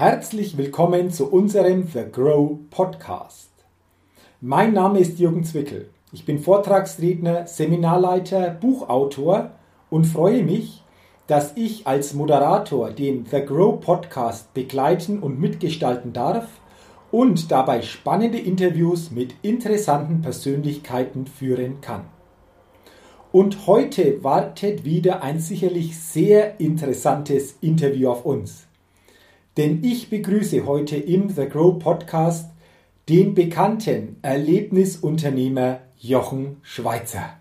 Herzlich willkommen zu unserem The Grow Podcast. Mein Name ist Jürgen Zwickel. Ich bin Vortragsredner, Seminarleiter, Buchautor und freue mich, dass ich als Moderator den The Grow Podcast begleiten und mitgestalten darf und dabei spannende Interviews mit interessanten Persönlichkeiten führen kann. Und heute wartet wieder ein sicherlich sehr interessantes Interview auf uns denn ich begrüße heute im The Grow Podcast den bekannten Erlebnisunternehmer Jochen Schweizer.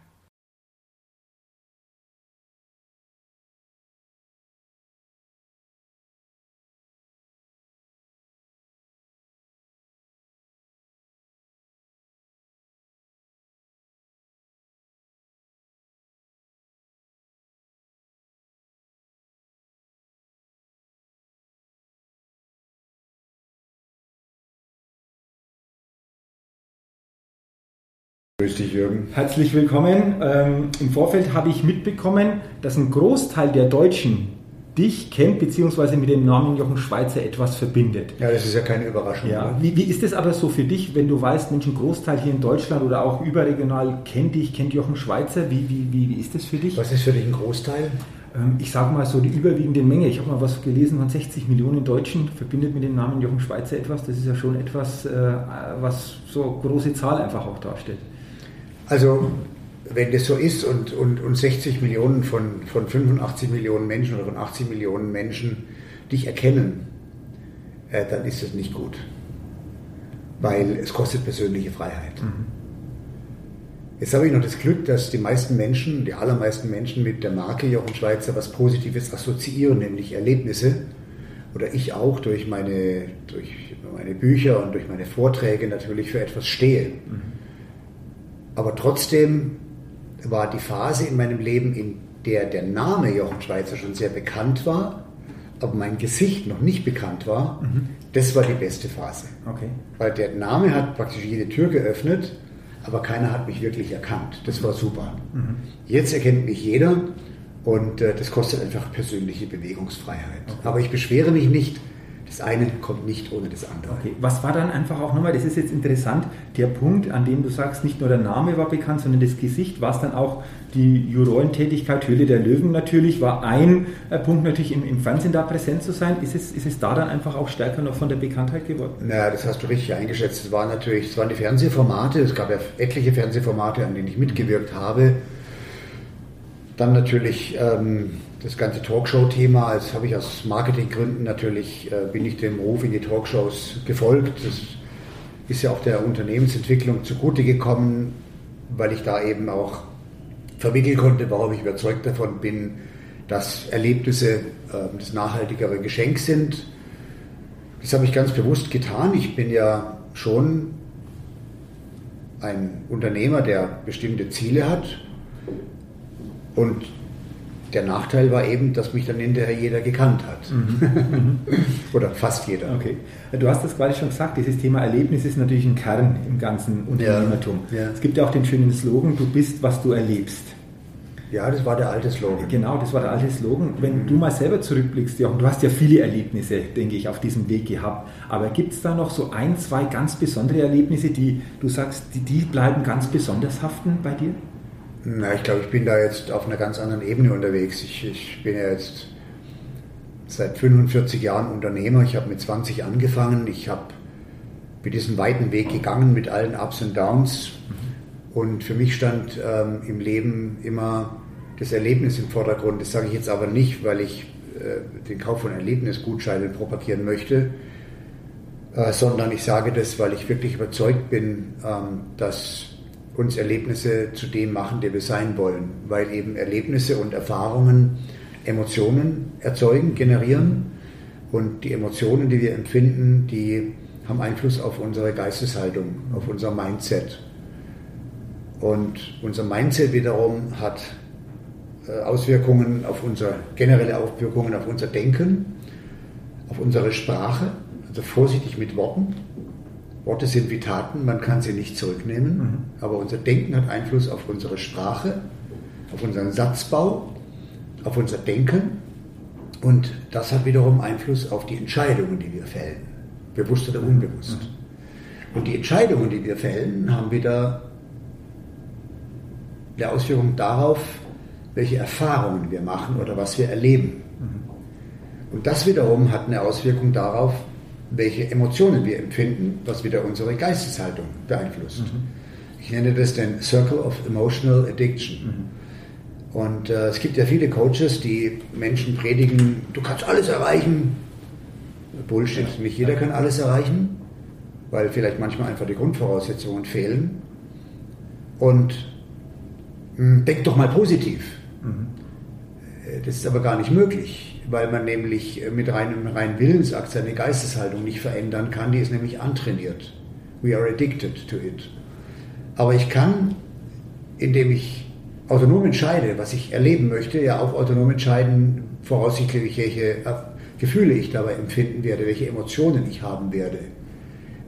Grüß dich, Jürgen. Herzlich willkommen. Ähm, Im Vorfeld habe ich mitbekommen, dass ein Großteil der Deutschen dich kennt, beziehungsweise mit dem Namen Jochen Schweizer etwas verbindet. Ja, das ist ja keine Überraschung. Ja. Wie, wie ist es aber so für dich, wenn du weißt, Mensch, ein Großteil hier in Deutschland oder auch überregional kennt dich, kennt Jochen Schweizer? Wie, wie, wie, wie ist das für dich? Was ist für dich ein Großteil? Ähm, ich sage mal so die überwiegende Menge. Ich habe mal was gelesen von 60 Millionen Deutschen verbindet mit dem Namen Jochen Schweizer etwas. Das ist ja schon etwas, äh, was so große Zahl einfach auch darstellt. Also wenn das so ist und, und, und 60 Millionen von, von 85 Millionen Menschen oder von 80 Millionen Menschen dich erkennen, äh, dann ist das nicht gut. Weil es kostet persönliche Freiheit. Mhm. Jetzt habe ich noch das Glück, dass die meisten Menschen, die allermeisten Menschen mit der Marke Jochen Schweizer was Positives assoziieren, nämlich Erlebnisse. Oder ich auch durch meine, durch meine Bücher und durch meine Vorträge natürlich für etwas stehe. Mhm. Aber trotzdem war die Phase in meinem Leben, in der der Name Jochen Schweizer schon sehr bekannt war, aber mein Gesicht noch nicht bekannt war, mhm. das war die beste Phase. Okay. Weil der Name hat praktisch jede Tür geöffnet, aber keiner hat mich wirklich erkannt. Das war super. Mhm. Jetzt erkennt mich jeder und äh, das kostet einfach persönliche Bewegungsfreiheit. Okay. Aber ich beschwere mich nicht, das eine kommt nicht ohne das andere. Okay. Was war dann einfach auch nochmal, das ist jetzt interessant, der Punkt, an dem du sagst, nicht nur der Name war bekannt, sondern das Gesicht, war es dann auch die Jurorentätigkeit, Höhle der Löwen natürlich, war ein äh, Punkt natürlich im, im, Fernsehen da präsent zu sein. Ist es, ist es da dann einfach auch stärker noch von der Bekanntheit geworden? Naja, das hast du richtig eingeschätzt. Es war natürlich, es waren die Fernsehformate, es gab ja etliche Fernsehformate, an denen ich mitgewirkt habe. Dann natürlich ähm, das ganze Talkshow-Thema, das habe ich aus Marketinggründen natürlich, äh, bin ich dem Ruf in die Talkshows gefolgt. Das ist ja auch der Unternehmensentwicklung zugute gekommen, weil ich da eben auch vermitteln konnte, warum ich überzeugt davon bin, dass Erlebnisse äh, das nachhaltigere Geschenk sind. Das habe ich ganz bewusst getan. Ich bin ja schon ein Unternehmer, der bestimmte Ziele hat und der Nachteil war eben, dass mich dann hinterher jeder gekannt hat. Mhm. Oder fast jeder. Okay. Du hast das gerade schon gesagt, dieses Thema Erlebnis ist natürlich ein Kern im ganzen Unternehmertum. Ja, ja. Es gibt ja auch den schönen Slogan, du bist, was du erlebst. Ja, das war der alte Slogan. Genau, das war der alte Slogan. Wenn mhm. du mal selber zurückblickst, Jochen, du hast ja viele Erlebnisse, denke ich, auf diesem Weg gehabt. Aber gibt es da noch so ein, zwei ganz besondere Erlebnisse, die du sagst, die, die bleiben ganz besonders haften bei dir? Na, ich glaube, ich bin da jetzt auf einer ganz anderen Ebene unterwegs. Ich, ich bin ja jetzt seit 45 Jahren Unternehmer. Ich habe mit 20 angefangen. Ich habe bin diesen weiten Weg gegangen mit allen Ups und Downs. Und für mich stand ähm, im Leben immer das Erlebnis im Vordergrund. Das sage ich jetzt aber nicht, weil ich äh, den Kauf von Erlebnisgutscheinen propagieren möchte, äh, sondern ich sage das, weil ich wirklich überzeugt bin, ähm, dass uns Erlebnisse zu dem machen, der wir sein wollen, weil eben Erlebnisse und Erfahrungen Emotionen erzeugen, generieren und die Emotionen, die wir empfinden, die haben Einfluss auf unsere Geisteshaltung, auf unser Mindset. Und unser Mindset wiederum hat äh, Auswirkungen auf unser generelle Auswirkungen auf unser Denken, auf unsere Sprache, also vorsichtig mit Worten, Worte sind wie Taten, man kann sie nicht zurücknehmen, mhm. aber unser Denken hat Einfluss auf unsere Sprache, auf unseren Satzbau, auf unser Denken Und das hat wiederum Einfluss auf die Entscheidungen, die wir fällen, bewusst oder unbewusst. Und die Entscheidungen, die wir fällen, haben wieder eine Auswirkung darauf, welche Erfahrungen wir machen oder was wir erleben. Und das wiederum hat eine Auswirkung darauf, welche Emotionen wir empfinden, was wieder unsere Geisteshaltung beeinflusst. Mhm. Ich nenne das den Circle of Emotional Addiction. Mhm. Und äh, es gibt ja viele Coaches, die Menschen predigen, du kannst alles erreichen. Bullshit, nicht jeder kann alles erreichen, weil vielleicht manchmal einfach die Grundvoraussetzungen fehlen. Und mh, hm, denk doch mal positiv. Mhm. Äh, das ist aber gar nicht möglich, weil man nämlich mit reinem rein Willensakt seine Geisteshaltung nicht verändern kann. Die ist nämlich antrainiert. We are addicted to it. Aber ich kann, indem ich autonom entscheide, was ich erleben möchte, ja auch autonom entscheiden, voraussichtlich, welche Gefühle ich dabei empfinden werde, welche Emotionen ich haben werde.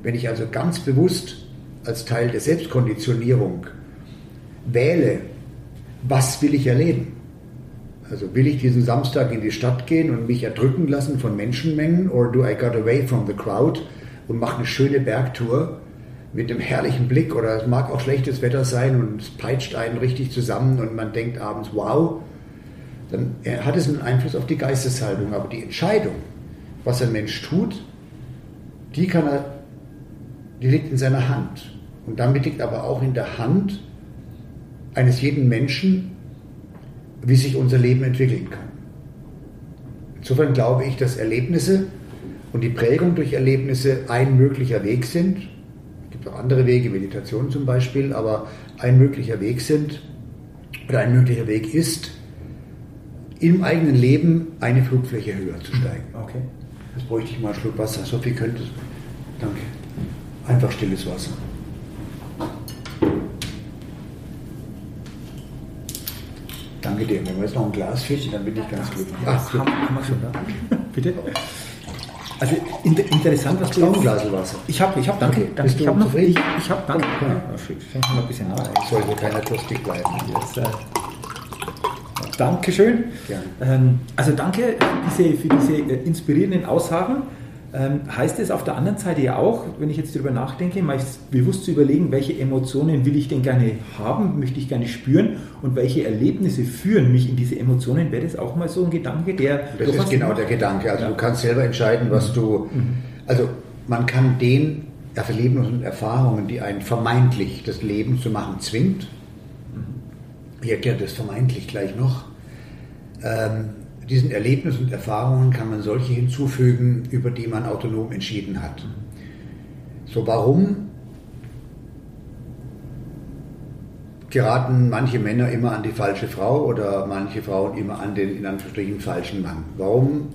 Wenn ich also ganz bewusst als Teil der Selbstkonditionierung wähle, was will ich erleben? Also will ich diesen Samstag in die Stadt gehen und mich erdrücken lassen von Menschenmengen or do I got away from the crowd und mache eine schöne Bergtour mit einem herrlichen Blick oder es mag auch schlechtes Wetter sein und es peitscht einen richtig zusammen und man denkt abends, wow, dann hat es einen Einfluss auf die Geisteshaltung. Aber die Entscheidung, was ein Mensch tut, die kann er, die liegt in seiner Hand. Und damit liegt aber auch in der Hand eines jeden Menschen, wie sich unser Leben entwickeln kann. Insofern glaube ich, dass Erlebnisse und die Prägung durch Erlebnisse ein möglicher Weg sind, gibt auch andere Wege, Meditation zum Beispiel, aber ein möglicher Weg sind oder ein möglicher Weg ist, im eigenen Leben eine Flugfläche höher zu steigen. Okay. Jetzt bräuchte ich mal einen Schluck Wasser. So viel könnte es. Danke. Einfach stilles Wasser. Danke dir. Wenn wir jetzt noch ein Glas fischen, dann bin ich ganz glücklich. Ach, haben, haben wir schon, ne? Bitte? Also inter interessant, was du jetzt... Glas Wasser. Ich habe, ich habe, danke. danke. Bist ich habe noch, ich, ich habe, danke. Ja, ja, fängt noch ein bisschen nach. Ich sollte keiner durstig bleiben. Jetzt, äh, Dankeschön. Ähm, also danke für diese, für diese äh, inspirierenden Aussagen. Ähm, heißt es auf der anderen Seite ja auch, wenn ich jetzt darüber nachdenke, mal bewusst zu überlegen, welche Emotionen will ich denn gerne haben, möchte ich gerne spüren und welche Erlebnisse führen mich in diese Emotionen, wäre das auch mal so ein Gedanke, der. Das ist genau macht? der Gedanke. Also ja. du kannst selber entscheiden, was mhm. du. Mhm. Also man kann den Erlebnissen und Erfahrungen, die einen vermeintlich das Leben zu machen zwingt, mhm. ich erkläre das vermeintlich gleich noch, ähm, diesen Erlebnissen und Erfahrungen kann man solche hinzufügen, über die man autonom entschieden hat. So, warum geraten manche Männer immer an die falsche Frau oder manche Frauen immer an den in Anführungsstrichen falschen Mann? Warum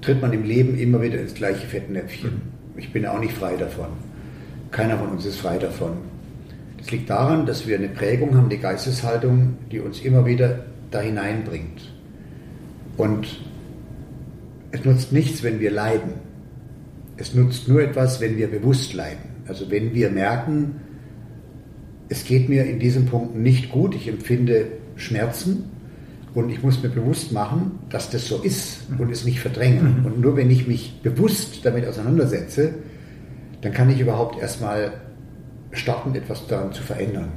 tritt man im Leben immer wieder ins gleiche Fettnäpfchen? Ich bin auch nicht frei davon. Keiner von uns ist frei davon. Das liegt daran, dass wir eine Prägung haben, die Geisteshaltung, die uns immer wieder da hineinbringt. Und es nutzt nichts, wenn wir leiden. Es nutzt nur etwas, wenn wir bewusst leiden. Also wenn wir merken, es geht mir in diesem Punkt nicht gut, ich empfinde Schmerzen und ich muss mir bewusst machen, dass das so ist und es nicht verdrängen. Mhm. Und nur wenn ich mich bewusst damit auseinandersetze, dann kann ich überhaupt erstmal starten, etwas daran zu verändern.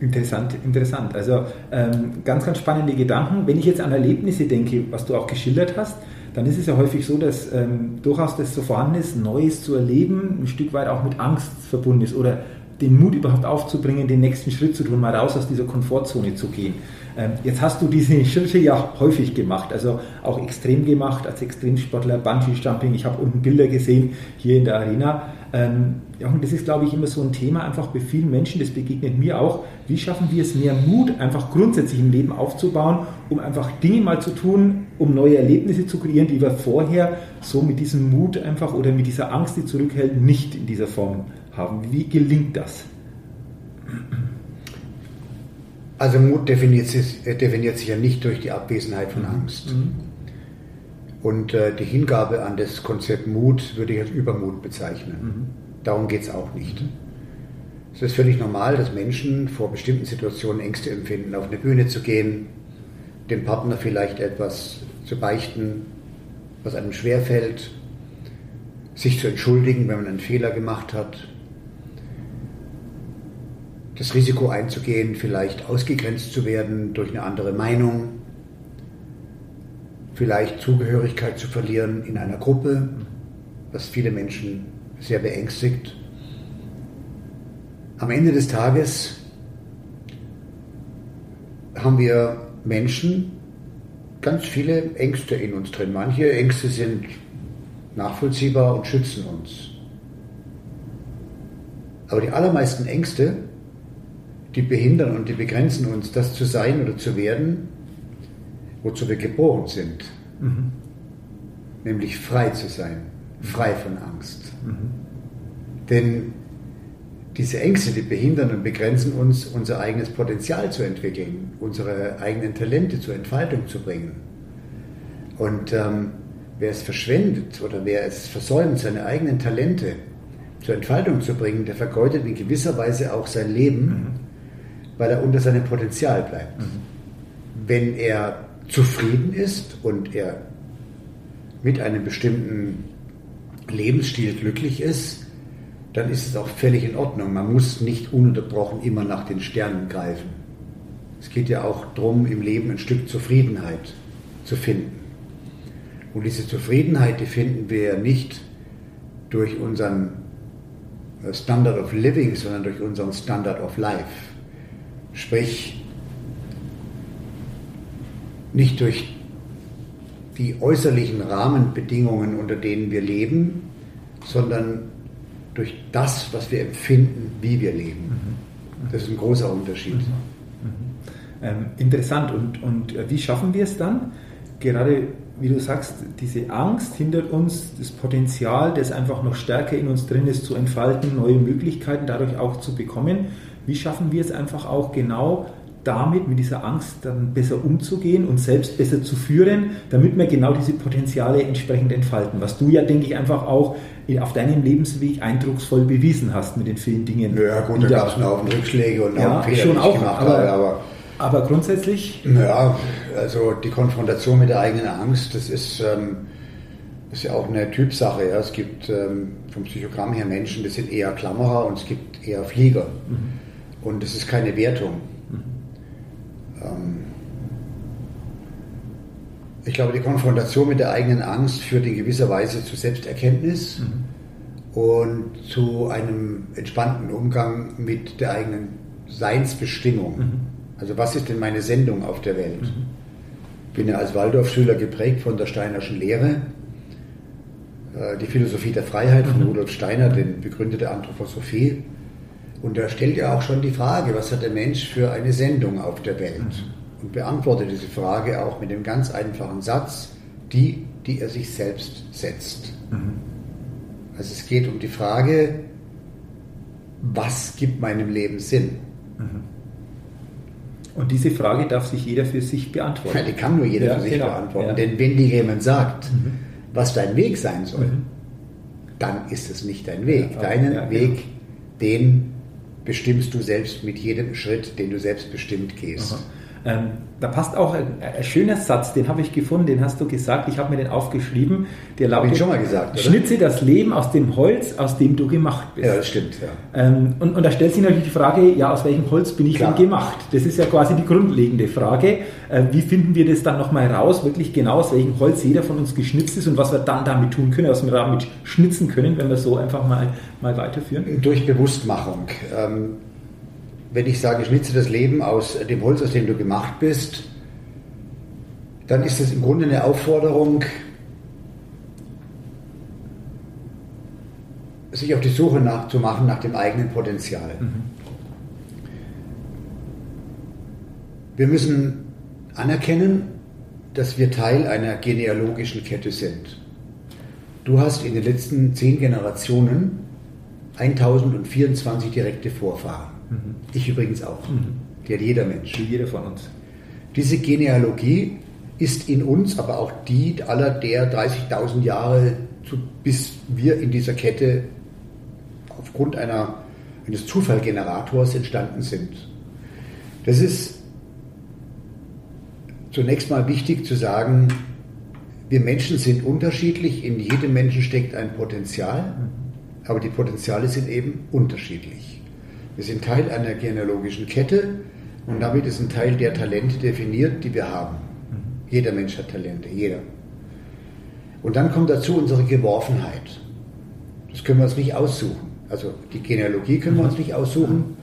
Interessant, interessant. Also ähm, ganz, ganz spannende Gedanken. Wenn ich jetzt an Erlebnisse denke, was du auch geschildert hast, dann ist es ja häufig so, dass ähm, durchaus das so vorhanden ist, Neues zu erleben, ein Stück weit auch mit Angst verbunden ist oder den Mut überhaupt aufzubringen, den nächsten Schritt zu tun, mal raus aus dieser Komfortzone zu gehen. Ähm, jetzt hast du diese Schritte ja häufig gemacht, also auch extrem gemacht als Extremsportler, Bungee-Jumping. Ich habe unten Bilder gesehen hier in der Arena. Ähm, ja, und das ist, glaube ich, immer so ein Thema einfach bei vielen Menschen, das begegnet mir auch. Wie schaffen wir es, mehr Mut einfach grundsätzlich im Leben aufzubauen, um einfach Dinge mal zu tun, um neue Erlebnisse zu kreieren, die wir vorher so mit diesem Mut einfach oder mit dieser Angst, die zurückhält, nicht in dieser Form haben. Wie gelingt das? Also Mut definiert sich, äh, definiert sich ja nicht durch die Abwesenheit von mhm. Angst. Mhm. Und äh, die Hingabe an das Konzept Mut würde ich als Übermut bezeichnen. Mhm. Darum geht es auch nicht. Es ist völlig normal, dass Menschen vor bestimmten Situationen Ängste empfinden, auf eine Bühne zu gehen, dem Partner vielleicht etwas zu beichten, was einem schwerfällt, sich zu entschuldigen, wenn man einen Fehler gemacht hat, das Risiko einzugehen, vielleicht ausgegrenzt zu werden durch eine andere Meinung, vielleicht Zugehörigkeit zu verlieren in einer Gruppe, was viele Menschen sehr beängstigt. Am Ende des Tages haben wir Menschen ganz viele Ängste in uns drin. Manche Ängste sind nachvollziehbar und schützen uns. Aber die allermeisten Ängste, die behindern und die begrenzen uns, das zu sein oder zu werden, wozu wir geboren sind. Mhm. Nämlich frei zu sein, frei von Angst. Mhm. Denn diese Ängste, die behindern und begrenzen uns, unser eigenes Potenzial zu entwickeln, unsere eigenen Talente zur Entfaltung zu bringen. Und ähm, wer es verschwendet oder wer es versäumt, seine eigenen Talente zur Entfaltung zu bringen, der vergeudet in gewisser Weise auch sein Leben, mhm. weil er unter seinem Potenzial bleibt. Mhm. Wenn er zufrieden ist und er mit einem bestimmten Lebensstil glücklich ist, dann ist es auch völlig in Ordnung. Man muss nicht ununterbrochen immer nach den Sternen greifen. Es geht ja auch darum, im Leben ein Stück Zufriedenheit zu finden. Und diese Zufriedenheit, die finden wir nicht durch unseren äh, Standard of Living, sondern durch unseren Standard of Life. Sprich, nicht durch die äußerlichen Rahmenbedingungen, unter denen wir leben, sondern durch das, was wir empfinden, wie wir leben. Mhm. Das ist ein großer Unterschied. Mhm. Mhm. Ähm, interessant. Und, und äh, wie schaffen wir es dann? Gerade wie du sagst, diese Angst hindert uns, das Potenzial, das einfach noch stärker in uns drin ist, zu entfalten, neue Möglichkeiten dadurch auch zu bekommen. Wie schaffen wir es einfach auch genau damit, mit dieser Angst dann besser umzugehen und selbst besser zu führen, damit wir genau diese Potenziale entsprechend entfalten. Was du ja, denke ich, einfach auch auf deinem Lebensweg eindrucksvoll bewiesen hast mit den vielen Dingen. Ja, gut, da gab es einen Haufen Rückschläge und ja, Fehler, schon auch, gemacht aber, habe, aber aber grundsätzlich? Ja, also die Konfrontation mit der eigenen Angst, das ist, ähm, ist ja auch eine Typsache. Ja. Es gibt ähm, vom Psychogramm her Menschen, das sind eher Klammerer und es gibt eher Flieger. Mhm. Und das ist keine Wertung. Ähm, ich glaube, die Konfrontation mit der eigenen Angst führt in gewisser Weise zu Selbsterkenntnis mhm. und zu einem entspannten Umgang mit der eigenen Seinsbestimmung. Mhm. Also was ist denn meine Sendung auf der Welt? Mhm. Bin ja als Waldorfschüler geprägt von der Steinerschen Lehre. Äh, die Philosophie der Freiheit von mhm. Rudolf Steiner, den Begründer der Anthroposophie. Und er stellt ja auch schon die Frage, was hat der Mensch für eine Sendung auf der Welt? Mhm. Und beantwortet diese Frage auch mit dem ganz einfachen Satz, die, die er sich selbst setzt. Mhm. Also es geht um die Frage, was gibt meinem Leben Sinn? Mhm. Und diese Frage darf sich jeder für sich beantworten. Ja, die kann nur jeder ja, für sich genau. beantworten. Ja. Denn wenn dir jemand sagt, mhm. was dein Weg sein soll, mhm. dann ist es nicht dein Weg. Deinen genau. Weg, den bestimmst du selbst mit jedem Schritt, den du selbstbestimmt gehst. Aha. Ähm, da passt auch ein, ein, schöner Satz, den habe ich gefunden, den hast du gesagt, ich habe mir den aufgeschrieben. Der lautet, schon mal gesagt, oder? Schnitze das Leben aus dem Holz, aus dem du gemacht bist. Ja, das stimmt. Ja. Ähm, und, und, da stellt sich natürlich die Frage, ja, aus welchem Holz bin ich Klar. denn gemacht? Das ist ja quasi die grundlegende Frage. Äh, wie finden wir das dann nochmal raus, wirklich genau aus welchem Holz jeder von uns geschnitzt ist und was wir dann damit tun können, was wir damit schnitzen können, wenn wir so einfach mal, mal weiterführen? Durch Bewusstmachung. Ähm, wenn ich sage, schnitze das Leben aus dem Holz, aus dem du gemacht bist, dann ist es im Grunde eine Aufforderung, sich auf die Suche nach, zu machen nach dem eigenen Potenzial. Mhm. Wir müssen anerkennen, dass wir Teil einer genealogischen Kette sind. Du hast in den letzten zehn Generationen 1024 direkte Vorfahren. Mhm. Ich übrigens auch. Mhm. Die hat jeder Mensch. Wie jeder von uns. Diese Genealogie ist in uns, aber auch die aller der 30.000 Jahre, zu, bis wir in dieser Kette aufgrund einer, eines Zufallgenerators entstanden sind. Das ist zunächst mal wichtig zu sagen, wir Menschen sind unterschiedlich, in jedem Menschen steckt ein Potenzial, aber die Potenziale sind eben unterschiedlich. Wir sind Teil einer genealogischen Kette und damit ist ein Teil der Talente definiert, die wir haben. Jeder Mensch hat Talente, jeder. Und dann kommt dazu unsere Geworfenheit. Das können wir uns nicht aussuchen. Also die Genealogie können wir uns nicht aussuchen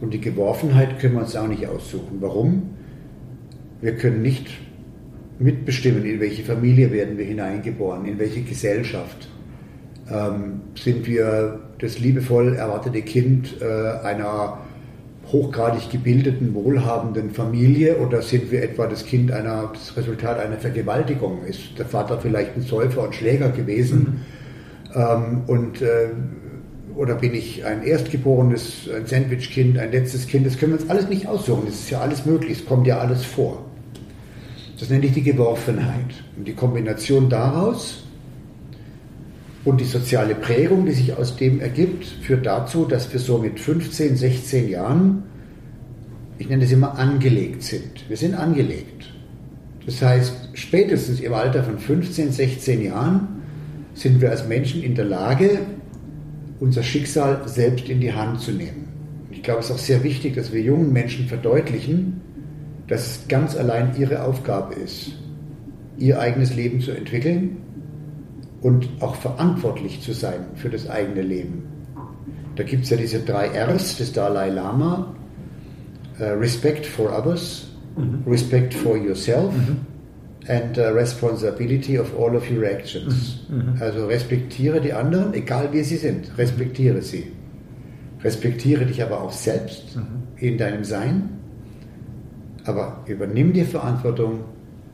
und die Geworfenheit können wir uns auch nicht aussuchen. Warum? Wir können nicht mitbestimmen, in welche Familie werden wir hineingeboren, in welche Gesellschaft. Ähm, sind wir das liebevoll erwartete Kind äh, einer hochgradig gebildeten, wohlhabenden Familie oder sind wir etwa das Kind einer, das Resultat einer Vergewaltigung? Ist der Vater vielleicht ein Säufer und Schläger gewesen? Mhm. Ähm, und, äh, oder bin ich ein Erstgeborenes, ein Sandwichkind, ein letztes Kind? Das können wir uns alles nicht aussuchen. Das ist ja alles möglich. Es kommt ja alles vor. Das nenne ich die Geworfenheit. Und die Kombination daraus und die soziale Prägung, die sich aus dem ergibt, führt dazu, dass wir so mit 15, 16 Jahren, ich nenne das immer angelegt sind. Wir sind angelegt. Das heißt, spätestens im Alter von 15, 16 Jahren sind wir als Menschen in der Lage, unser Schicksal selbst in die Hand zu nehmen. Ich glaube, es ist auch sehr wichtig, dass wir jungen Menschen verdeutlichen, dass es ganz allein ihre Aufgabe ist, ihr eigenes Leben zu entwickeln und auch verantwortlich zu sein für das eigene Leben. Da gibt es ja diese drei Rs des Dalai Lama. Uh, respect for others, mhm. respect for yourself mhm. and uh, responsibility of all of your actions. Mhm. mhm. Also respektiere die anderen, egal wie sie sind, respektiere sie. Respektiere dich aber auch selbst mhm. in deinem Sein aber übernimm die Verantwortung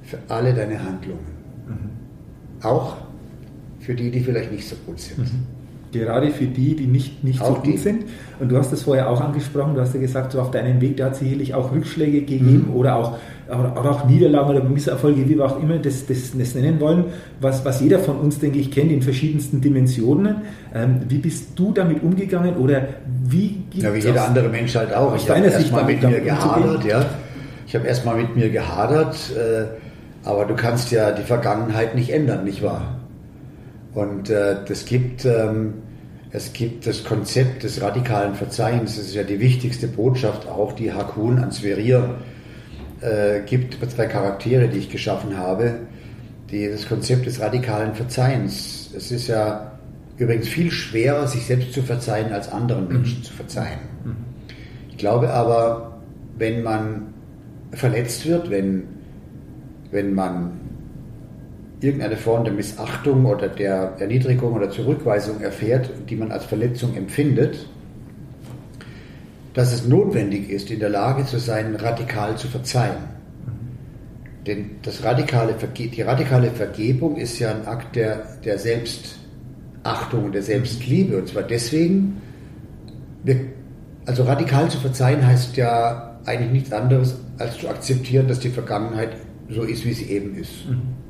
für alle deine Handlungen. Mhm. Auch für die, die vielleicht nicht so gut sind. Mhm. Gerade für die, die nicht, nicht so gut die. sind. Und du hast das vorher auch angesprochen, du hast ja gesagt, so auf deinem Weg, da hat es sicherlich auch Rückschläge gegeben mhm. oder auch, oder auch Niederlagen oder Misserfolge, wie wir auch immer das, das, das nennen wollen, was, was jeder von uns, denke ich, kennt in verschiedensten Dimensionen. Ähm, wie bist du damit umgegangen oder wie gibt Ja, wie jeder andere Mensch halt auch. ich habe erstmal mit mir gehadert, ja. Ich habe erstmal mit mir gehadert, äh, aber du kannst ja die Vergangenheit nicht ändern, nicht wahr? Und äh, das gibt, ähm, es gibt das Konzept des radikalen Verzeihens, das ist ja die wichtigste Botschaft auch, die Hakun an Sverir äh, gibt, über zwei Charaktere, die ich geschaffen habe, die, das Konzept des radikalen Verzeihens. Es ist ja übrigens viel schwerer, sich selbst zu verzeihen, als anderen Menschen mhm. zu verzeihen. Ich glaube aber, wenn man verletzt wird, wenn, wenn man irgendeine Form der Missachtung oder der Erniedrigung oder Zurückweisung erfährt, die man als Verletzung empfindet, dass es notwendig ist, in der Lage zu sein, radikal zu verzeihen. Mhm. Denn das radikale die radikale Vergebung ist ja ein Akt der, der Selbstachtung und der Selbstliebe. Und zwar deswegen, wir, also radikal zu verzeihen heißt ja eigentlich nichts anderes, als zu akzeptieren, dass die Vergangenheit so ist, wie sie eben ist. Mhm.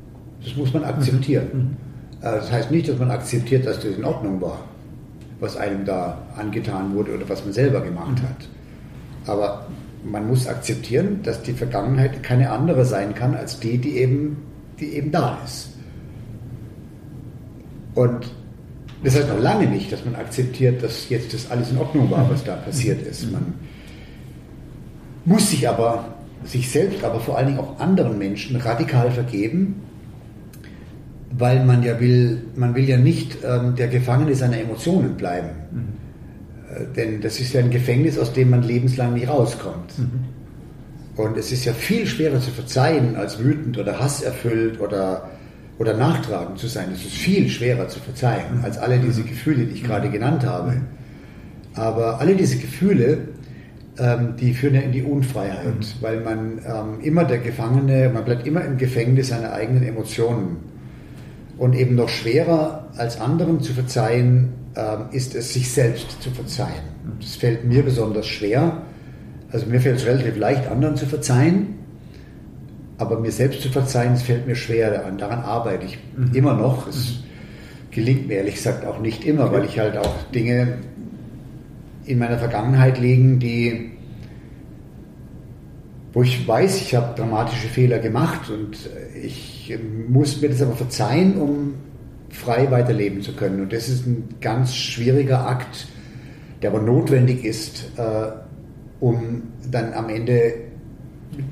Das muss man akzeptieren. Mhm. Äh, das heißt nicht, dass man akzeptiert, dass das in Ordnung war, was einem da angetan wurde oder was man selber gemacht mhm. hat. Aber man muss akzeptieren, dass die Vergangenheit keine andere sein kann als die, die eben, die eben da ist. Und das heißt noch lange nicht, dass man akzeptiert, dass jetzt das alles in Ordnung war, was da passiert ist. Man muss sich aber sich selbst, aber vor allen Dingen auch anderen Menschen radikal vergeben, weil man ja will, man will ja nicht ähm, der Gefangene seiner Emotionen bleiben. Mhm. Äh, denn das ist ja ein Gefängnis, aus dem man lebenslang nicht rauskommt. Mhm. Und es ist ja viel schwerer zu verzeihen, als wütend oder hasserfüllt oder, oder nachtragend zu sein. Es ist viel schwerer zu verzeihen, mhm. als alle diese Gefühle, die ich gerade genannt habe. Mhm. Aber alle diese Gefühle ähm, die führen ja in die Unfreiheit, mhm. weil man ähm, immer der Gefangene, man bleibt immer im Gefängnis seiner eigenen Emotionen. Und eben noch schwerer als anderen zu verzeihen, ähm, ist es, sich selbst zu verzeihen. Das fällt mir besonders schwer. Also mir fällt es relativ leicht, anderen zu verzeihen, aber mir selbst zu verzeihen, das fällt mir schwer. Daran, daran arbeite ich mhm. immer noch. Es mhm. gelingt mir ehrlich gesagt auch nicht immer, weil ich halt auch Dinge in meiner Vergangenheit liegen, die, wo ich weiß, ich habe dramatische Fehler gemacht und ich muss mir das aber verzeihen, um frei weiterleben zu können. Und das ist ein ganz schwieriger Akt, der aber notwendig ist, äh, um dann am Ende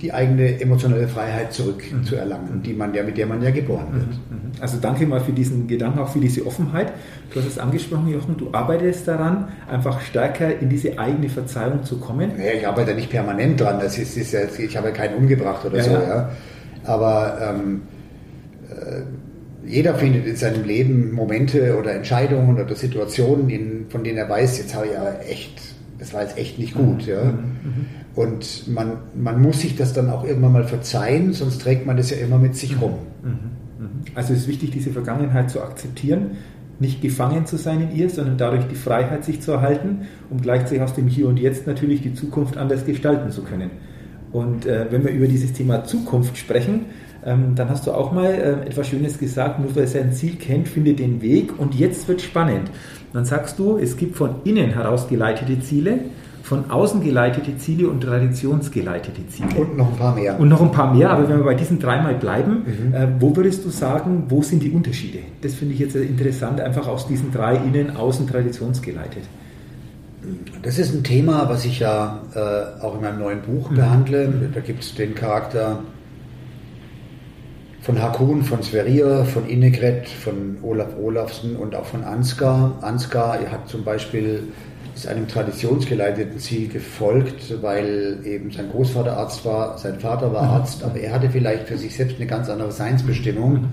die eigene emotionale Freiheit zurückzuerlangen, mhm. die man ja, mit der man ja geboren wird. Mhm. Mhm. Also danke mal für diesen Gedanken, auch für diese Offenheit. Du hast es angesprochen, Jochen, du arbeitest daran, einfach stärker in diese eigene Verzeihung zu kommen. Ja, ich arbeite nicht permanent dran, das ist, ist ja, ich habe keinen umgebracht oder ja, so, ja. ja. Aber ähm, äh, jeder findet in seinem Leben Momente oder Entscheidungen oder Situationen, in, von denen er weiß, jetzt habe ich ja echt, das war jetzt echt nicht gut. Ja. Und man, man muss sich das dann auch irgendwann mal verzeihen, sonst trägt man das ja immer mit sich rum. Also es ist wichtig, diese Vergangenheit zu akzeptieren, nicht gefangen zu sein in ihr, sondern dadurch die Freiheit sich zu erhalten, um gleichzeitig aus dem Hier und Jetzt natürlich die Zukunft anders gestalten zu können. Und äh, wenn wir über dieses Thema Zukunft sprechen, ähm, dann hast du auch mal äh, etwas Schönes gesagt, nur wer sein Ziel kennt, findet den Weg und jetzt wird spannend. Dann sagst du, es gibt von innen heraus geleitete Ziele, von außen geleitete Ziele und traditionsgeleitete Ziele. Und noch ein paar mehr. Und noch ein paar mehr, aber wenn wir bei diesen dreimal bleiben, mhm. äh, wo würdest du sagen, wo sind die Unterschiede? Das finde ich jetzt interessant, einfach aus diesen drei innen, außen, traditionsgeleitet. Das ist ein Thema, was ich ja äh, auch in meinem neuen Buch mhm. behandle. Da gibt es den Charakter von Hakun, von Sverrir, von Innegret, von Olaf Olafsen und auch von Ansgar. Ansgar hat zum Beispiel ist einem traditionsgeleiteten Ziel gefolgt, weil eben sein Großvater Arzt war, sein Vater war mhm. Arzt, aber er hatte vielleicht für sich selbst eine ganz andere Seinsbestimmung mhm.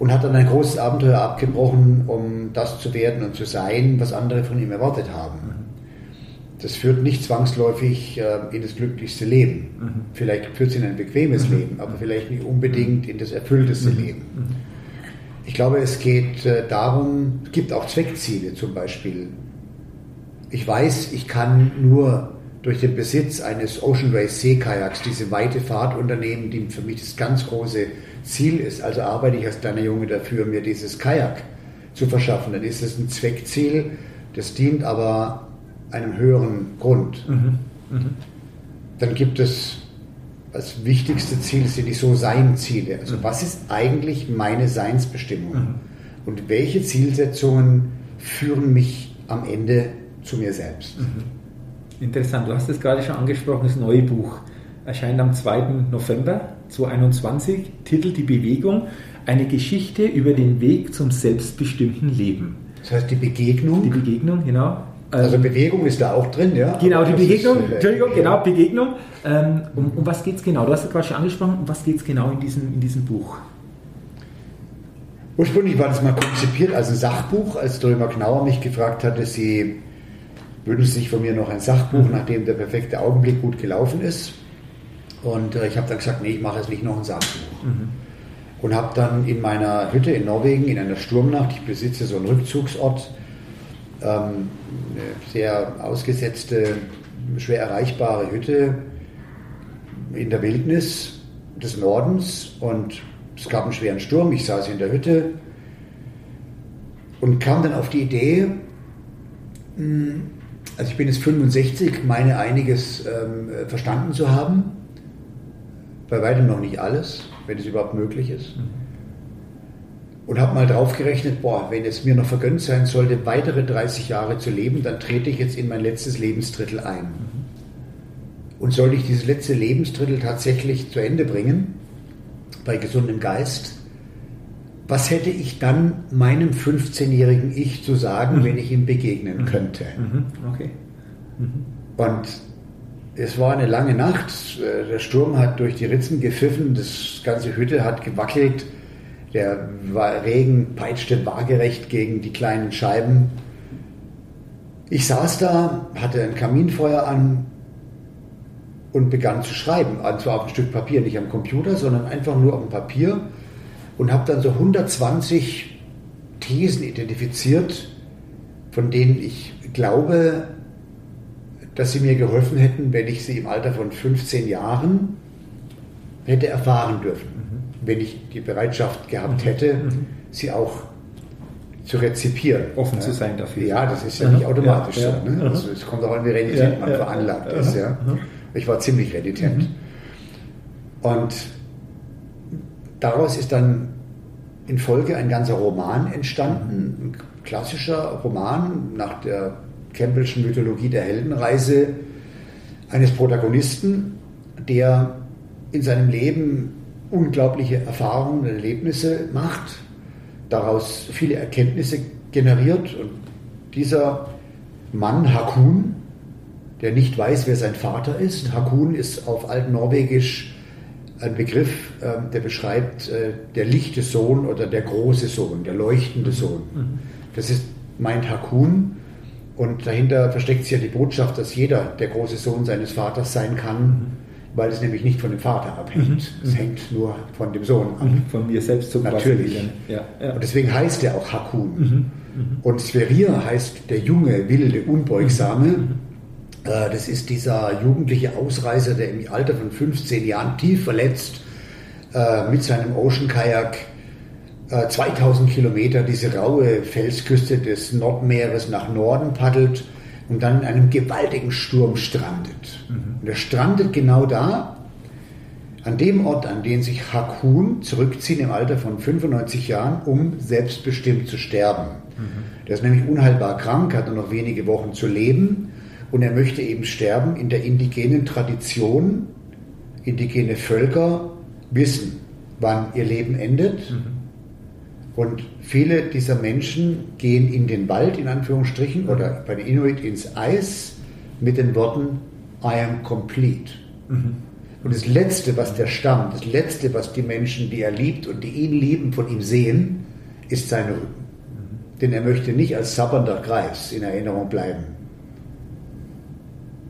und hat dann ein großes Abenteuer abgebrochen, um das zu werden und zu sein, was andere von ihm erwartet haben. Mhm. Das führt nicht zwangsläufig äh, in das glücklichste Leben. Mhm. Vielleicht führt es in ein bequemes mhm. Leben, aber vielleicht nicht unbedingt in das erfüllteste mhm. Leben. Ich glaube, es geht äh, darum, es gibt auch Zweckziele zum Beispiel. Ich weiß, ich kann nur durch den Besitz eines Ocean Race Seekajaks diese weite Fahrt unternehmen, die für mich das ganz große Ziel ist. Also arbeite ich als kleiner Junge dafür, mir dieses Kajak zu verschaffen. Dann ist es ein Zweckziel, das dient aber einem höheren Grund. Mhm. Mhm. Dann gibt es das wichtigste Ziel sind die So-Sein-Ziele. Also mhm. was ist eigentlich meine Seinsbestimmung? Mhm. Und welche Zielsetzungen führen mich am Ende zu mir selbst? Mhm. Interessant, du hast es gerade schon angesprochen, das neue Buch erscheint am 2. November 2021, Titel Die Bewegung, eine Geschichte über den Weg zum selbstbestimmten Leben. Das heißt die Begegnung? Die Begegnung, genau. Also ähm, Bewegung ist da auch drin, ja? Genau, die Begegnung, ist, äh, Entschuldigung, genau, Begegnung. Ähm, um, um, was geht es genau? Du hast es gerade schon angesprochen, um was geht es genau in diesem, in diesem Buch? Ursprünglich war das mal konzipiert als ein Sachbuch, als Drömer Knauer mich gefragt hatte, sie wünschen sich von mir noch ein Sachbuch, mhm. nachdem der perfekte Augenblick gut gelaufen ist. Und äh, ich habe dann gesagt, nee, ich mache jetzt nicht noch ein Sachbuch. Mhm. Und habe dann in meiner Hütte in Norwegen, in einer Sturmnacht, ich besitze so einen Rückzugsort, ähm, eine sehr ausgesetzte, schwer erreichbare Hütte in der Wildnis des Nordens und es gab einen schweren Sturm. Ich saß in der Hütte und kam dann auf die Idee, hm, also ich bin jetzt 65, meine einiges ähm, verstanden zu haben, bei weitem noch nicht alles, wenn es überhaupt möglich ist. Mhm und habe mal draufgerechnet, boah, wenn es mir noch vergönnt sein sollte, weitere 30 Jahre zu leben, dann trete ich jetzt in mein letztes Lebensdrittel ein. Und sollte ich dieses letzte Lebensdrittel tatsächlich zu Ende bringen, bei gesundem Geist, was hätte ich dann meinem 15-jährigen Ich zu sagen, mhm. wenn ich ihm begegnen mhm. könnte? Mhm. Okay. Mhm. Und es war eine lange Nacht, der Sturm hat durch die Ritzen gepfiffen, das ganze Hütte hat gewackelt, der Regen peitschte waagerecht gegen die kleinen Scheiben. Ich saß da, hatte ein Kaminfeuer an und begann zu schreiben. Und zwar auf ein Stück Papier, nicht am Computer, sondern einfach nur auf dem Papier. Und habe dann so 120 Thesen identifiziert, von denen ich glaube, dass sie mir geholfen hätten, wenn ich sie im Alter von 15 Jahren hätte erfahren dürfen wenn ich die Bereitschaft gehabt hätte, mhm. sie auch zu rezipieren. Offen zu sein dafür. Ja, das ist ja nicht automatisch ja, so. Ne? Also es kommt auch an, wie renitent man veranlagt ist. Ja? Ich war ziemlich renitent. Mhm. Und daraus ist dann in Folge ein ganzer Roman entstanden, ein klassischer Roman nach der Campbellschen Mythologie der Heldenreise eines Protagonisten, der in seinem Leben unglaubliche Erfahrungen und Erlebnisse macht, daraus viele Erkenntnisse generiert und dieser Mann Hakun, der nicht weiß, wer sein Vater ist, Hakun ist auf Altnorwegisch ein Begriff, ähm, der beschreibt äh, der lichte Sohn oder der große Sohn, der leuchtende mhm. Sohn. Mhm. Das ist, meint Hakun und dahinter versteckt sich ja die Botschaft, dass jeder der große Sohn seines Vaters sein kann, mhm. Weil es nämlich nicht von dem Vater abhängt. Mhm. Es hängt nur von dem Sohn ab. Von mir selbst zum Natürlich. Ja, ja. Und deswegen heißt er auch Hakun. Und Sverir heißt der junge, wilde, unbeugsame. Äh, das ist dieser jugendliche Ausreißer, der im Alter von 15 Jahren tief verletzt äh, mit seinem Ocean Kajak 2000 äh, Kilometer diese raue Felsküste des Nordmeeres nach Norden paddelt und dann in einem gewaltigen Sturm strandet. Mhm. Und er strandet genau da, an dem Ort, an den sich Hakun zurückzieht im Alter von 95 Jahren, um selbstbestimmt zu sterben. Mhm. Der ist nämlich unheilbar krank, hat nur noch wenige Wochen zu leben und er möchte eben sterben in der indigenen Tradition. Indigene Völker wissen, wann ihr Leben endet. Mhm. Und viele dieser Menschen gehen in den Wald, in Anführungsstrichen, oder bei den Inuit ins Eis mit den Worten I am complete. Mhm. Und das Letzte, was der Stamm, das Letzte, was die Menschen, die er liebt und die ihn lieben, von ihm sehen, ist seine Rücken. Mhm. Denn er möchte nicht als sabbernder Kreis in Erinnerung bleiben,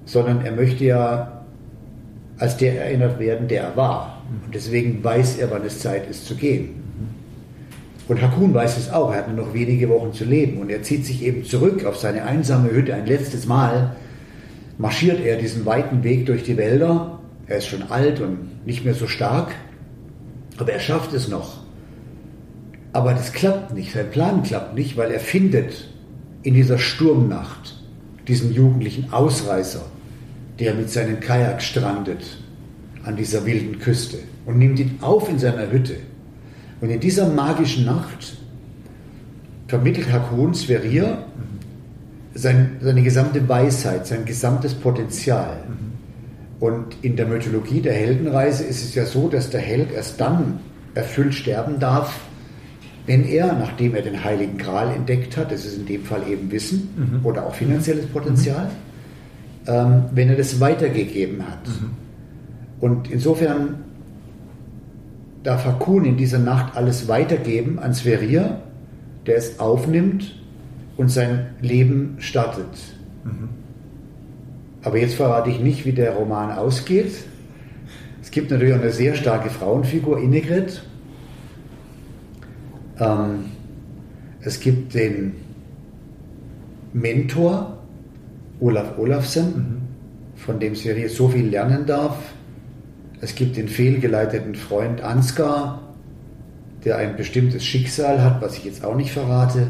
sondern er möchte ja als der erinnert werden, der er war. Und deswegen weiß er, wann es Zeit ist zu gehen. Und Hakun weiß es auch, er hat nur noch wenige Wochen zu leben. Und er zieht sich eben zurück auf seine einsame Hütte. Ein letztes Mal, marschiert er diesen weiten Weg durch die Wälder, er ist schon alt und nicht mehr so stark, aber er schafft es noch. Aber das klappt nicht, sein Plan klappt nicht, weil er findet in dieser Sturmnacht diesen jugendlichen Ausreißer, der mit seinem Kajak strandet an dieser wilden Küste und nimmt ihn auf in seiner Hütte. Und in dieser magischen Nacht vermittelt Hakun Sverir sein, seine gesamte Weisheit, sein gesamtes Potenzial. Und in der Mythologie der Heldenreise ist es ja so, dass der Held erst dann erfüllt sterben darf, wenn er, nachdem er den Heiligen Gral entdeckt hat, das ist in dem Fall eben Wissen mhm. oder auch finanzielles Potenzial, mhm ähm, wenn er das weitergegeben hat. Mhm. Und insofern darf Hakun in dieser Nacht alles weitergeben an Sverir, der es aufnimmt und sein Leben startet. Mhm. Aber jetzt verrate ich nicht, wie der Roman ausgeht. Es gibt natürlich auch eine sehr starke Frauenfigur, Innegrid. Ähm, es gibt den Mentor, Olaf Olafsen, mhm. von dem Serie so viel lernen darf. Es gibt den fehlgeleiteten Freund Ansgar, der ein bestimmtes Schicksal hat, was ich jetzt auch nicht verrate.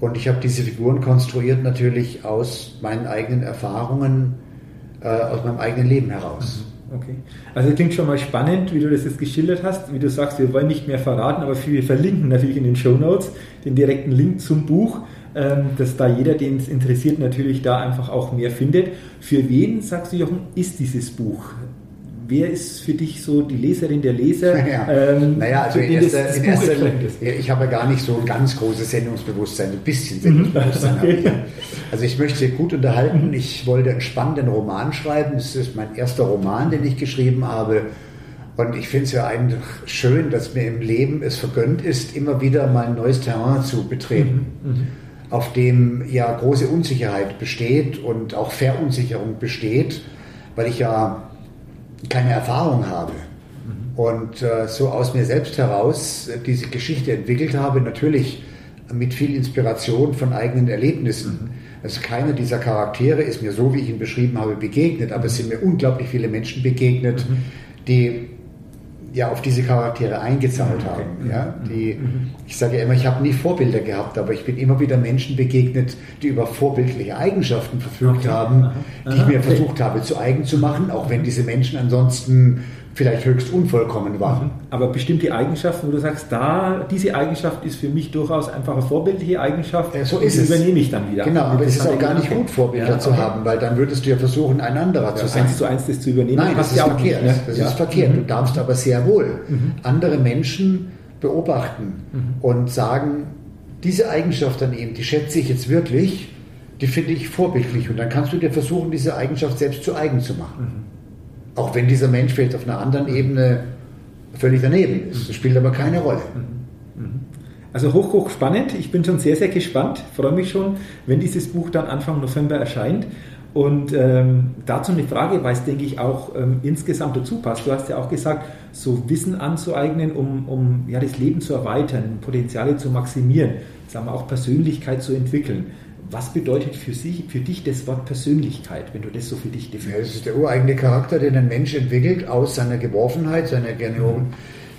Und ich habe diese Figuren konstruiert natürlich aus meinen eigenen Erfahrungen, äh, aus meinem eigenen Leben heraus. Mhm. Okay. Also klingt schon mal spannend, wie du das jetzt geschildert hast. Wie du sagst, wir wollen nicht mehr verraten, aber wir verlinken natürlich in den Show Notes den direkten Link zum Buch. Ähm, dass da jeder, den es interessiert, natürlich da einfach auch mehr findet. Für wen, sagst du Jochen, ist dieses Buch? Wer ist für dich so die Leserin, der Leser? Ja. Ähm, naja, also in erster, in erster ich habe ja gar nicht so ein ganz großes Sendungsbewusstsein, ein bisschen Sendungsbewusstsein okay. ich. Also ich möchte gut unterhalten, ich wollte einen spannenden Roman schreiben, es ist mein erster Roman, den ich geschrieben habe. Und ich finde es ja eigentlich schön, dass mir im Leben es vergönnt ist, immer wieder mal ein neues Terrain zu betreten. Mhm. Mhm auf dem ja große Unsicherheit besteht und auch Verunsicherung besteht, weil ich ja keine Erfahrung habe. Mhm. Und äh, so aus mir selbst heraus diese Geschichte entwickelt habe, natürlich mit viel Inspiration von eigenen Erlebnissen. Mhm. Also keiner dieser Charaktere ist mir so, wie ich ihn beschrieben habe, begegnet, aber es sind mir unglaublich viele Menschen begegnet, mhm. die ja auf diese Charaktere eingezahlt okay. haben. Ja? Mhm. Die, mhm. ich sage ja immer, ich habe nie Vorbilder gehabt, aber ich bin immer wieder Menschen begegnet, die über vorbildliche Eigenschaften verfügt okay. haben, die ich mir versucht habe zu eigen zu machen, auch wenn diese Menschen ansonsten vielleicht höchst unvollkommen war. Mhm. Aber bestimmte Eigenschaften, wo du sagst, da, diese Eigenschaft ist für mich durchaus einfach eine vorbildliche Eigenschaft, ja, so ist es. übernehme ich dann wieder. Genau, aber es ist auch gar nicht gut, Vorbilder ja, zu okay. haben, weil dann würdest du ja versuchen, ein anderer ja, zu sein. Eins zu eins das zu übernehmen. Nein, das ist ja verkehrt. Nicht, ne? Das ist verkehrt. Mhm. Du darfst aber sehr wohl mhm. andere Menschen beobachten mhm. und sagen, diese Eigenschaft an ihm, die schätze ich jetzt wirklich, die finde ich vorbildlich. Und dann kannst du dir versuchen, diese Eigenschaft selbst zu eigen zu machen. Auch wenn dieser Mensch vielleicht auf einer anderen Ebene völlig daneben ist. Das spielt aber keine Rolle. Mhm. Mhm. Also hoch, hoch spannend. Ich bin schon sehr, sehr gespannt. Freue mich schon, wenn dieses Buch dann Anfang November erscheint. Und ähm, dazu eine Frage, weil es, denke ich, auch ähm, insgesamt dazu passt. Du hast ja auch gesagt, so Wissen anzueignen, um, um ja, das Leben zu erweitern, Potenziale zu maximieren, sagen wir auch Persönlichkeit zu entwickeln. Was bedeutet für, Sie, für dich das Wort Persönlichkeit, wenn du das so für dich definierst? Ja, das ist der ureigene Charakter, den ein Mensch entwickelt aus seiner Geworfenheit, seiner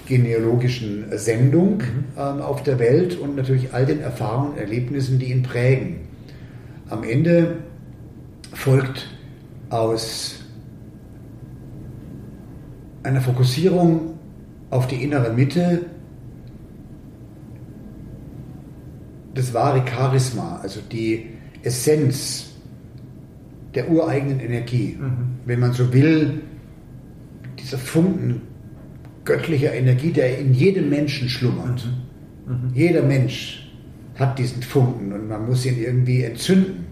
genealogischen Sendung mhm. ähm, auf der Welt und natürlich all den Erfahrungen und Erlebnissen, die ihn prägen. Am Ende folgt aus einer Fokussierung auf die innere Mitte das wahre Charisma, also die Essenz der ureigenen Energie. Mhm. Wenn man so will, dieser Funken göttlicher Energie, der in jedem Menschen schlummert. Mhm. Mhm. Jeder Mensch hat diesen Funken und man muss ihn irgendwie entzünden.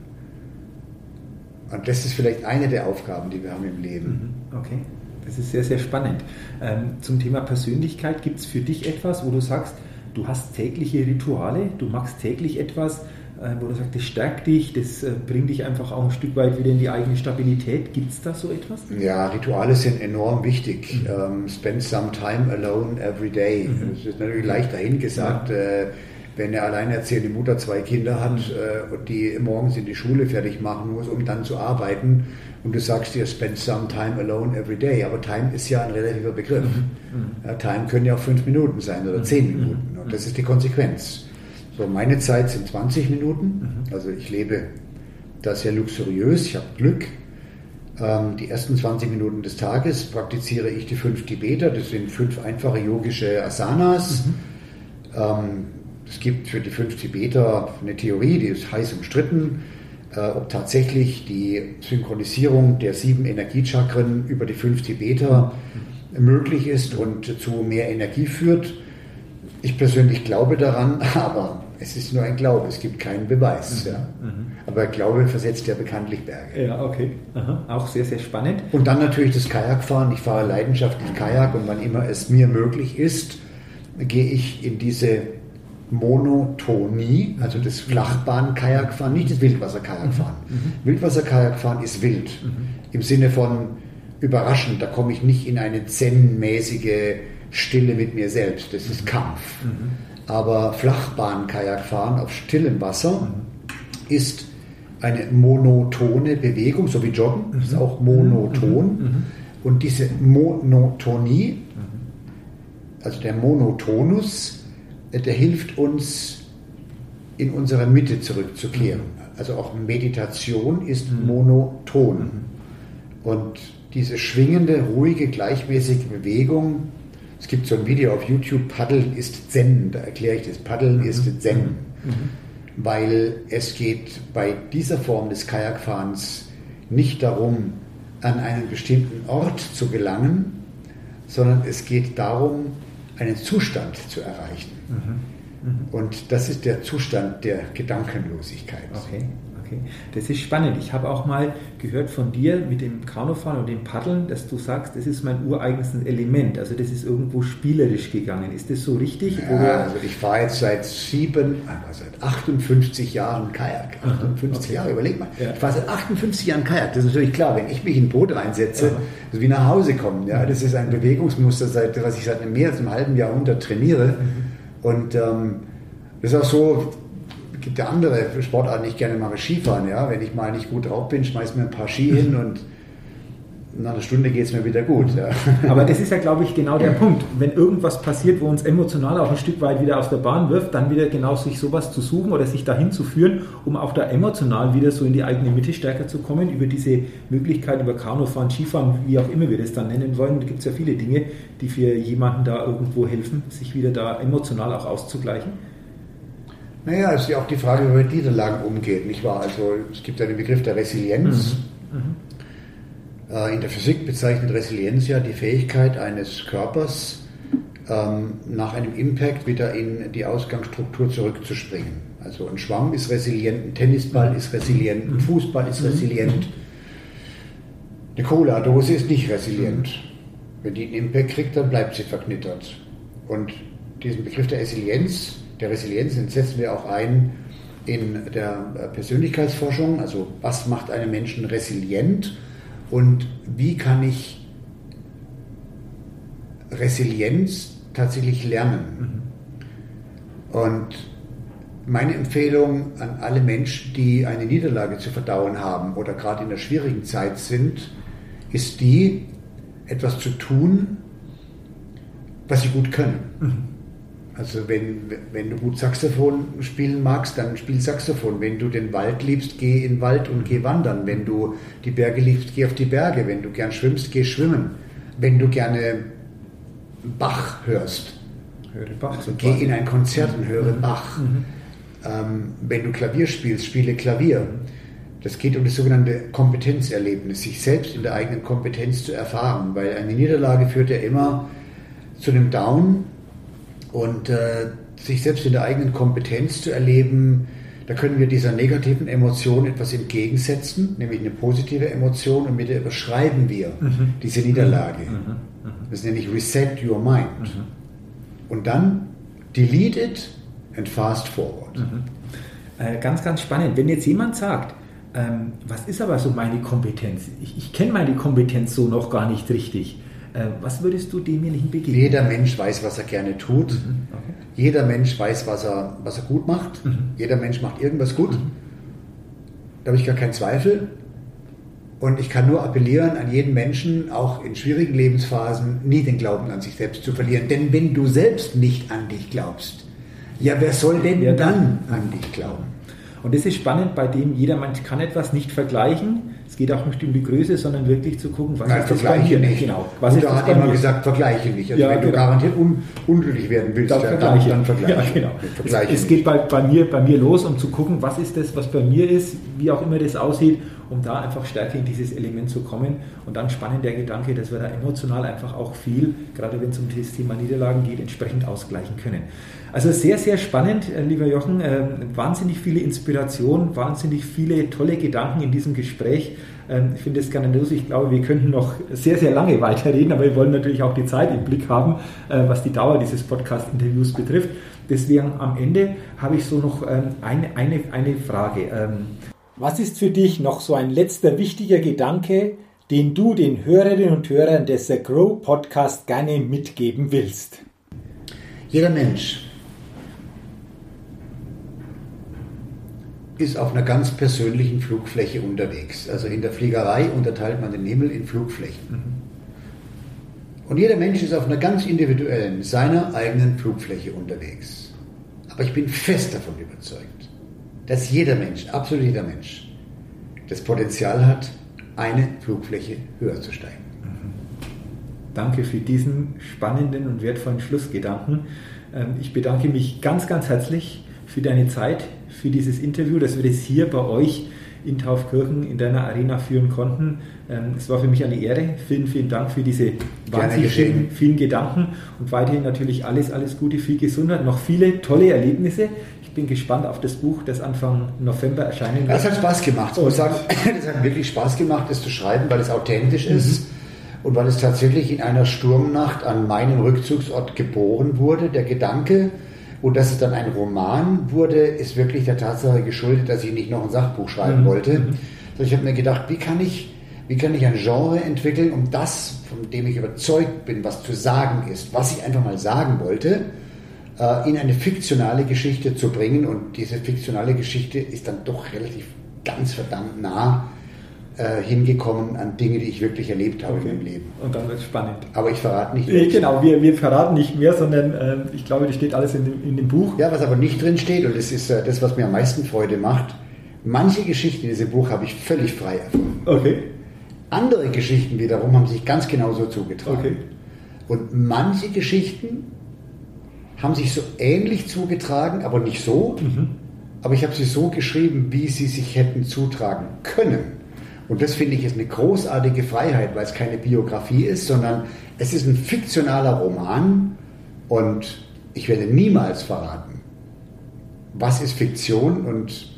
Und das ist vielleicht eine der Aufgaben, die wir haben im Leben. Mhm. Okay, das ist sehr, sehr spannend. Ähm, zum Thema Persönlichkeit gibt es für dich etwas, wo du sagst, du hast tägliche Rituale, du machst täglich etwas, äh, wo du sagst, das stärkt dich, das äh, bringt dich einfach auch ein Stück weit wieder in die eigene Stabilität. Gibt es da so etwas? Ja, Rituale sind enorm wichtig. Mhm. Ähm, spend some time alone every day. Mhm. Das ist natürlich leicht dahingesagt. Ja. Äh, wenn eine alleinerziehende Mutter zwei Kinder hat mhm. äh, und die morgens in die Schule fertig machen muss, um dann zu arbeiten, und du sagst dir, spend some time alone every day. Aber Time ist ja ein relativer Begriff. Mhm. mhm. Ja, time können ja auch fünf Minuten sein oder zehn mhm. Minuten. Und das ist die Konsequenz. So, meine Zeit sind 20 Minuten. Mhm. Also ich lebe da sehr luxuriös. Ich habe Glück. Ähm, die ersten 20 Minuten des Tages praktiziere ich die fünf Tibeter. Das sind fünf einfache yogische Asanas. Mhm. Ähm, es gibt für die fünf Tibeter eine Theorie, die ist heiß umstritten tatsächlich die Synchronisierung der sieben Energiechakren über die fünf Tibeter möglich ist und zu mehr Energie führt. Ich persönlich glaube daran, aber es ist nur ein Glaube, es gibt keinen Beweis. Mhm. Ja. Mhm. Aber Glaube versetzt ja bekanntlich Berge. Ja, okay. Aha. Auch sehr, sehr spannend. Und dann natürlich das Kajakfahren. Ich fahre leidenschaftlich Kajak und wann immer es mir möglich ist, gehe ich in diese Monotonie, also das Flachbahn-Kajakfahren, nicht das Wildwasser-Kajakfahren. Mhm. mhm. Wildwasser-Kajakfahren ist wild mhm. im Sinne von überraschend. Da komme ich nicht in eine zen-mäßige Stille mit mir selbst. Das ist mhm. Kampf. Mhm. Aber Flachbahn-Kajakfahren auf stillem Wasser mhm. ist eine monotone Bewegung, so wie Joggen, ist auch monoton. Und diese Monotonie, also der Monotonus, der hilft uns, in unsere Mitte zurückzukehren. Also auch Meditation ist mhm. monoton. Mhm. Und diese schwingende, ruhige, gleichmäßige Bewegung, es gibt so ein Video auf YouTube, Paddeln ist Zen, da erkläre ich das, Paddeln mhm. ist Zen. Weil es geht bei dieser Form des Kajakfahrens nicht darum, an einen bestimmten Ort zu gelangen, sondern es geht darum, einen Zustand zu erreichen. Mhm. Mhm. Und das ist der Zustand der Gedankenlosigkeit. Okay. Okay, das ist spannend. Ich habe auch mal gehört von dir mit dem Kanufahren und dem Paddeln, dass du sagst, das ist mein ureigenes Element. Also das ist irgendwo spielerisch gegangen. Ist das so richtig? Ja, also ich fahre jetzt seit sieben, also seit 58 Jahren Kajak. 58 okay. Jahre, überleg mal. Ja. Ich fahre seit 58 Jahren Kajak. Das ist natürlich klar, wenn ich mich in ein Boot reinsetze, Aha. also wie nach Hause kommen. Ja, das ist ein Bewegungsmuster, seit, was ich seit mehr als einem halben Jahrhundert trainiere. Mhm. Und ähm, das ist auch so, gibt ja andere Sportarten, ich gerne mache, Skifahren. Ja? Wenn ich mal nicht gut drauf bin, schmeiß mir ein paar Ski hin und nach einer Stunde geht es mir wieder gut. Ja. Aber das ist ja, glaube ich, genau der Punkt. Wenn irgendwas passiert, wo uns emotional auch ein Stück weit wieder aus der Bahn wirft, dann wieder genau sich sowas zu suchen oder sich dahin zu führen, um auch da emotional wieder so in die eigene Mitte stärker zu kommen, über diese Möglichkeit, über Kanufahren, Skifahren, wie auch immer wir das dann nennen wollen. Da gibt es ja viele Dinge, die für jemanden da irgendwo helfen, sich wieder da emotional auch auszugleichen. Naja, es ist ja auch die Frage, wie man mit Niederlagen umgeht, nicht wahr? Also es gibt ja den Begriff der Resilienz. Mhm. Mhm. Äh, in der Physik bezeichnet Resilienz ja die Fähigkeit eines Körpers, ähm, nach einem Impact wieder in die Ausgangsstruktur zurückzuspringen. Also ein Schwamm ist resilient, ein Tennisball ist resilient, ein Fußball ist resilient. Eine Cola-Dose ist nicht resilient. Wenn die einen Impact kriegt, dann bleibt sie verknittert. Und diesen Begriff der Resilienz, der Resilienz, den setzen wir auch ein in der Persönlichkeitsforschung. Also was macht einen Menschen resilient? Und wie kann ich Resilienz tatsächlich lernen. Mhm. Und meine Empfehlung an alle Menschen, die eine Niederlage zu verdauen haben oder gerade in einer schwierigen Zeit sind, ist die, etwas zu tun, was sie gut können. Mhm. Also wenn, wenn du gut Saxophon spielen magst, dann spiel Saxophon. Wenn du den Wald liebst, geh in den Wald und geh wandern. Wenn du die Berge liebst, geh auf die Berge. Wenn du gern schwimmst, geh schwimmen. Wenn du gerne Bach hörst, höre Bach. Also geh in ein Konzert und höre mhm. Bach. Mhm. Ähm, wenn du Klavier spielst, spiele Klavier. Das geht um das sogenannte Kompetenzerlebnis, sich selbst in der eigenen Kompetenz zu erfahren, weil eine Niederlage führt ja immer zu einem Down, und äh, sich selbst in der eigenen Kompetenz zu erleben, da können wir dieser negativen Emotion etwas entgegensetzen, nämlich eine positive Emotion und mit der überschreiben wir mhm. diese Niederlage. Mhm. Mhm. mhm. Das nenne ich Reset Your Mind. Mhm. Und dann delete it and fast forward. Mhm. Äh, ganz, ganz spannend. Wenn jetzt jemand sagt, ähm, was ist aber so meine Kompetenz? Ich, ich kenne meine Kompetenz so noch gar nicht richtig. Äh, was würdest du demjenigen begegnen? Jeder Mensch weiß, was er gerne tut. Mhm. Okay. Jeder Mensch weiß, was er, was er gut macht. Mhm. Jeder Mensch macht irgendwas gut. Mhm. Da habe ich gar keinen Zweifel. Und ich kann nur appellieren an jeden Menschen, auch in schwierigen Lebensphasen, nie den Glauben an sich selbst zu verlieren. Denn wenn du selbst nicht an dich glaubst, ja, wer soll denn ja, dann an dich glauben? Und das ist spannend, bei dem jeder Mensch kann etwas nicht vergleichen es geht auch nicht um die Größe, sondern wirklich zu gucken, was Nein, ist das bei mir? Nicht. Genau. Was und ist da hat immer gesagt, vergleiche nicht. Also ja, wenn genau. du garantiert un unglücklich werden willst, dann, ja, vergleiche. Dann, dann vergleiche. Ja, genau. Vergleiche es, es geht bei, bei, mir, bei mir los, um zu gucken, was ist das, was bei mir ist, wie auch immer das aussieht, um da einfach stärker in dieses Element zu kommen. Und dann spannend der Gedanke, dass wir da emotional einfach auch viel, gerade wenn es um das Thema Niederlagen geht, entsprechend ausgleichen können. Also sehr, sehr spannend, äh, lieber Jochen. Ähm, wahnsinnig viele Inspirationen, wahnsinnig viele tolle Gedanken in diesem Gespräch. Ähm, ich finde es grandios. Ich glaube, wir könnten noch sehr, sehr lange weiterreden, aber wir wollen natürlich auch die Zeit im Blick haben, äh, was die Dauer dieses Podcast-Interviews betrifft. Deswegen am Ende habe ich so noch ähm, eine, eine, eine Frage. Was ist für dich noch so ein letzter wichtiger Gedanke, den du den Hörerinnen und Hörern des The Grow Podcast gerne mitgeben willst? Jeder Mensch ist auf einer ganz persönlichen Flugfläche unterwegs. Also in der Fliegerei unterteilt man den Himmel in Flugflächen. Mhm. Und jeder Mensch ist auf einer ganz individuellen, seiner eigenen Flugfläche unterwegs. Aber ich bin fest davon überzeugt, dass jeder Mensch, absolut jeder Mensch, das Potenzial hat, eine Flugfläche höher zu steigen. Mhm. Danke für diesen spannenden und wertvollen Schlussgedanken. Ähm, ich bedanke mich ganz, ganz herzlich für deine Zeit, für dieses Interview, dass wir das hier bei euch in Taufkirchen in deiner Arena führen konnten. Ähm, es war für mich eine Ehre. Vielen, vielen Dank für diese wahnsinnig schönen, vielen Gedanken und weiterhin natürlich alles, alles Gute, viel Gesundheit, noch viele tolle Erlebnisse. Ich bin gespannt auf das Buch, das Anfang November erscheinen wird. Es hat Spaß gemacht. Ich muss sagen, es hat wirklich Spaß gemacht, es zu schreiben, weil es authentisch mhm. ist und weil es tatsächlich in einer Sturmnacht an meinem Rückzugsort geboren wurde. Der Gedanke, und dass es dann ein Roman wurde, ist wirklich der Tatsache geschuldet, dass ich nicht noch ein Sachbuch schreiben mhm. wollte. Mhm. ich habe mir gedacht, wie kann ich, wie kann ich ein Genre entwickeln, um das, von dem ich überzeugt bin, was zu sagen ist, was ich einfach mal sagen wollte, in eine fiktionale Geschichte zu bringen. Und diese fiktionale Geschichte ist dann doch relativ ganz verdammt nah äh, hingekommen an Dinge, die ich wirklich erlebt habe Okay. in meinem Leben. Und dann wird es spannend. Aber ich verrate nicht. Äh, welche. Genau, wir, wir verraten nicht mehr, sondern äh, ich glaube, das steht alles in dem, in dem Buch. Ja, was aber nicht drin steht, und das ist äh, das, was mir am meisten Freude macht, manche Geschichten in diesem Buch habe ich völlig frei erfunden. Okay. Andere Geschichten wiederum haben sich ganz genauso zugetragen. Okay. Und manche Geschichten haben sich so ähnlich zugetragen, aber nicht so. Aber ich habe sie so geschrieben, wie sie sich hätten zutragen können. Und das finde ich ist eine großartige Freiheit, weil es keine Biografie ist, sondern es ist ein fiktionaler Roman und ich werde niemals verraten, was ist Fiktion und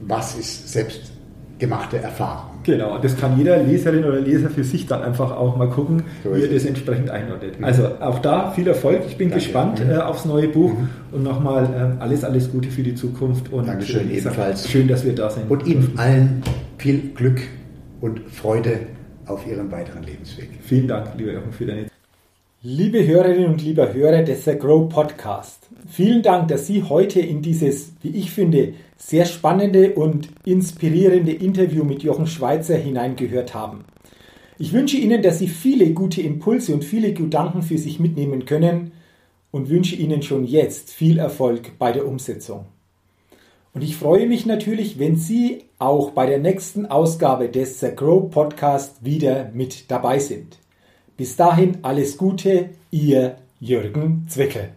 was ist selbstgemachte Erfahrung. Genau, das kann jeder Leserin oder Leser für sich dann einfach auch mal gucken, So wie er das entsprechend einordnet. Also auch da viel Erfolg. Ich bin Danke. gespannt Mhm. äh, aufs neue Buch und nochmal äh, alles, alles Gute für die Zukunft. Und Dankeschön, ebenfalls. Schön, dass wir da sind. Und Ihnen allen viel Glück und Freude auf Ihrem weiteren Lebensweg. Vielen Dank, lieber Jochen, für deine Liebe Hörerinnen und lieber Hörer des The Grow Podcast, vielen Dank, dass Sie heute in dieses, wie ich finde, sehr spannende und inspirierende Interview mit Jochen Schweizer hineingehört haben. Ich wünsche Ihnen, dass Sie viele gute Impulse und viele Gedanken für sich mitnehmen können und wünsche Ihnen schon jetzt viel Erfolg bei der Umsetzung. Und ich freue mich natürlich, wenn Sie auch bei der nächsten Ausgabe des The Grow Podcast wieder mit dabei sind. Bis dahin alles Gute, Ihr Jürgen Zwickel.